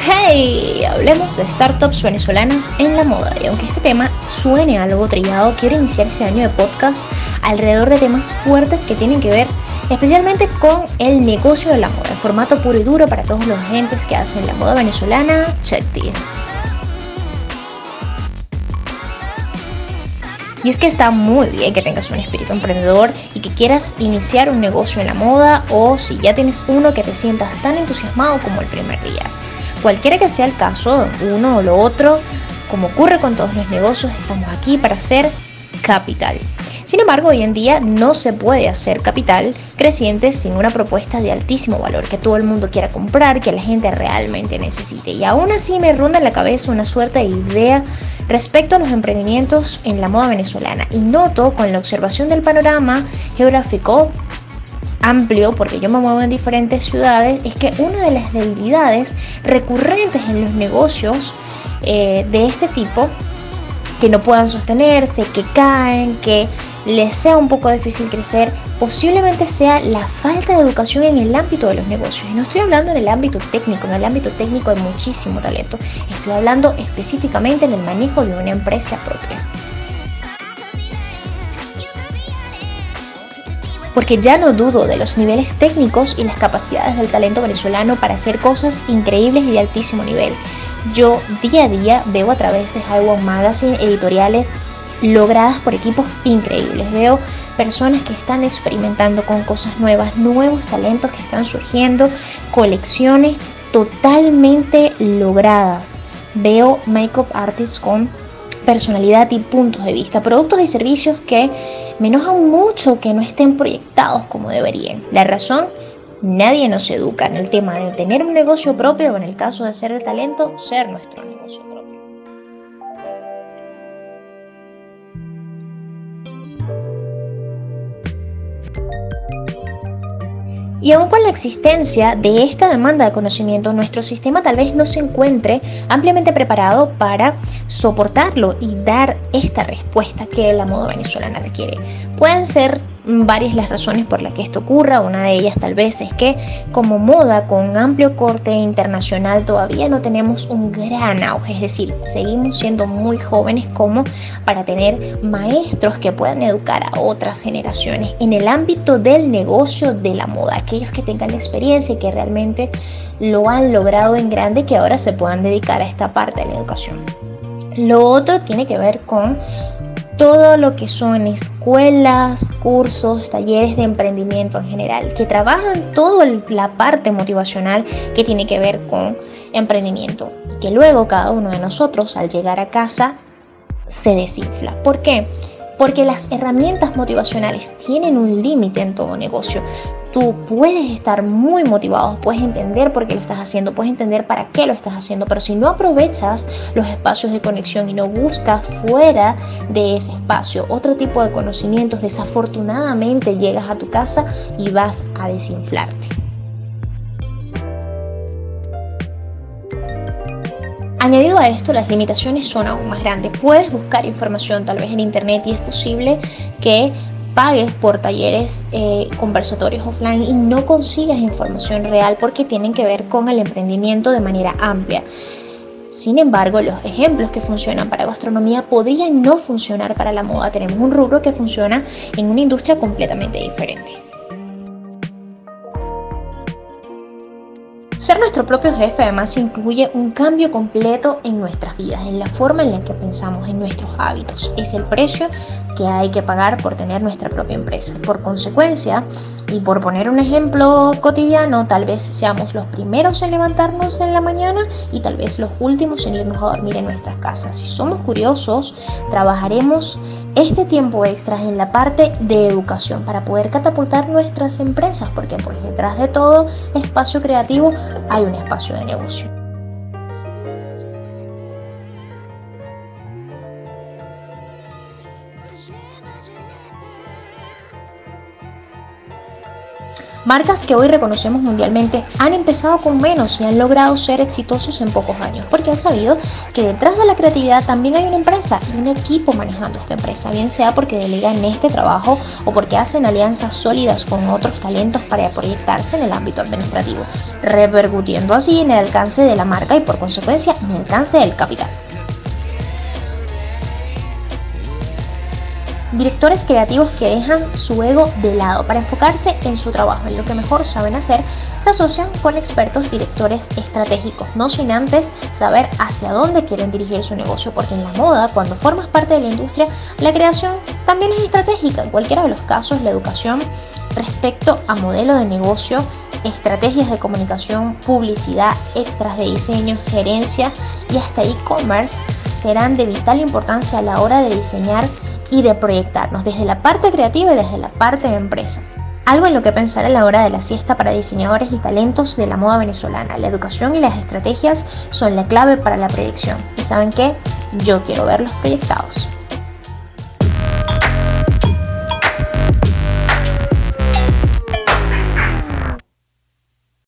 Hey, hablemos de startups venezolanas en la moda. Y aunque este tema suene algo trillado, quiero iniciar este año de podcast alrededor de temas fuertes que tienen que ver especialmente con el negocio de la moda, formato puro y duro para todos los agentes que hacen la moda venezolana, check this. Y es que está muy bien que tengas un espíritu emprendedor y que quieras iniciar un negocio en la moda o si ya tienes uno que te sientas tan entusiasmado como el primer día. Cualquiera que sea el caso, uno o lo otro, como ocurre con todos los negocios, estamos aquí para hacer capital. Sin embargo, hoy en día no se puede hacer capital creciente sin una propuesta de altísimo valor, que todo el mundo quiera comprar, que la gente realmente necesite. Y aún así me ronda en la cabeza una suerte de idea respecto a los emprendimientos en la moda venezolana. Y noto con la observación del panorama geográfico amplio, porque yo me muevo en diferentes ciudades, es que una de las debilidades recurrentes en los negocios eh, de este tipo, que no puedan sostenerse, que caen, que les sea un poco difícil crecer, posiblemente sea la falta de educación en el ámbito de los negocios. Y no estoy hablando en el ámbito técnico, en el ámbito técnico hay muchísimo talento, estoy hablando específicamente en el manejo de una empresa propia. porque ya no dudo de los niveles técnicos y las capacidades del talento venezolano para hacer cosas increíbles y de altísimo nivel. Yo día a día veo a través de Highway Magazine editoriales logradas por equipos increíbles. Veo personas que están experimentando con cosas nuevas, nuevos talentos que están surgiendo, colecciones totalmente logradas. Veo makeup artists con personalidad y puntos de vista, productos y servicios que me enojan mucho que no estén proyectados como deberían. La razón, nadie nos educa en el tema de tener un negocio propio o en el caso de ser el talento, ser nuestro negocio propio. Y aun con la existencia de esta demanda de conocimiento, nuestro sistema tal vez no se encuentre ampliamente preparado para soportarlo y dar esta respuesta que la moda venezolana requiere. Pueden ser varias las razones por las que esto ocurra. Una de ellas tal vez es que como moda con amplio corte internacional todavía no tenemos un gran auge, es decir, seguimos siendo muy jóvenes como para tener maestros que puedan educar a otras generaciones en el ámbito del negocio de la moda, aquellos que tengan experiencia y que realmente lo han logrado en grande que ahora se puedan dedicar a esta parte de la educación. Lo otro tiene que ver con todo lo que son escuelas, cursos, talleres de emprendimiento en general, que trabajan toda la parte motivacional que tiene que ver con emprendimiento y que luego cada uno de nosotros al llegar a casa se desinfla. ¿Por qué? Porque las herramientas motivacionales tienen un límite en todo negocio tú puedes estar muy motivado, puedes entender por qué lo estás haciendo, puedes entender para qué lo estás haciendo, pero si no aprovechas los espacios de conexión y no buscas fuera de ese espacio otro tipo de conocimientos, desafortunadamente llegas a tu casa y vas a desinflarte. Añadido a esto, las limitaciones son aún más grandes. Puedes buscar información tal vez en internet y es posible que pagues por talleres eh, conversatorios offline y no consigas información real porque tienen que ver con el emprendimiento de manera amplia. Sin embargo, los ejemplos que funcionan para gastronomía podrían no funcionar para la moda. Tenemos un rubro que funciona en una industria completamente diferente. Ser nuestro propio jefe además incluye un cambio completo en nuestras vidas, en la forma en la que pensamos, en nuestros hábitos. Es el precio que hay que pagar por tener nuestra propia empresa. Por consecuencia, y por poner un ejemplo cotidiano, tal vez seamos los primeros en levantarnos en la mañana y tal vez los últimos en irnos a dormir en nuestras casas. Si somos curiosos, trabajaremos este tiempo extra en la parte de educación para poder catapultar nuestras empresas, porque pues detrás de todo espacio creativo hay un espacio de negocio. Marcas que hoy reconocemos mundialmente han empezado con menos y han logrado ser exitosos en pocos años, porque han sabido que detrás de la creatividad también hay una empresa y un equipo manejando esta empresa, bien sea porque delegan este trabajo o porque hacen alianzas sólidas con otros talentos para proyectarse en el ámbito administrativo, repercutiendo así en el alcance de la marca y por consecuencia en el alcance del capital. Directores creativos que dejan su ego de lado para enfocarse en su trabajo, en lo que mejor saben hacer, se asocian con expertos directores estratégicos, no sin antes saber hacia dónde quieren dirigir su negocio, porque en la moda, cuando formas parte de la industria, la creación también es estratégica. En cualquiera de los casos, la educación respecto a modelo de negocio, estrategias de comunicación, publicidad, extras de diseño, gerencia y hasta e-commerce serán de vital importancia a la hora de diseñar y de proyectarnos desde la parte creativa y desde la parte de empresa. Algo en lo que pensar a la hora de la siesta para diseñadores y talentos de la moda venezolana. La educación y las estrategias son la clave para la proyección. ¿Y saben qué? Yo quiero verlos proyectados.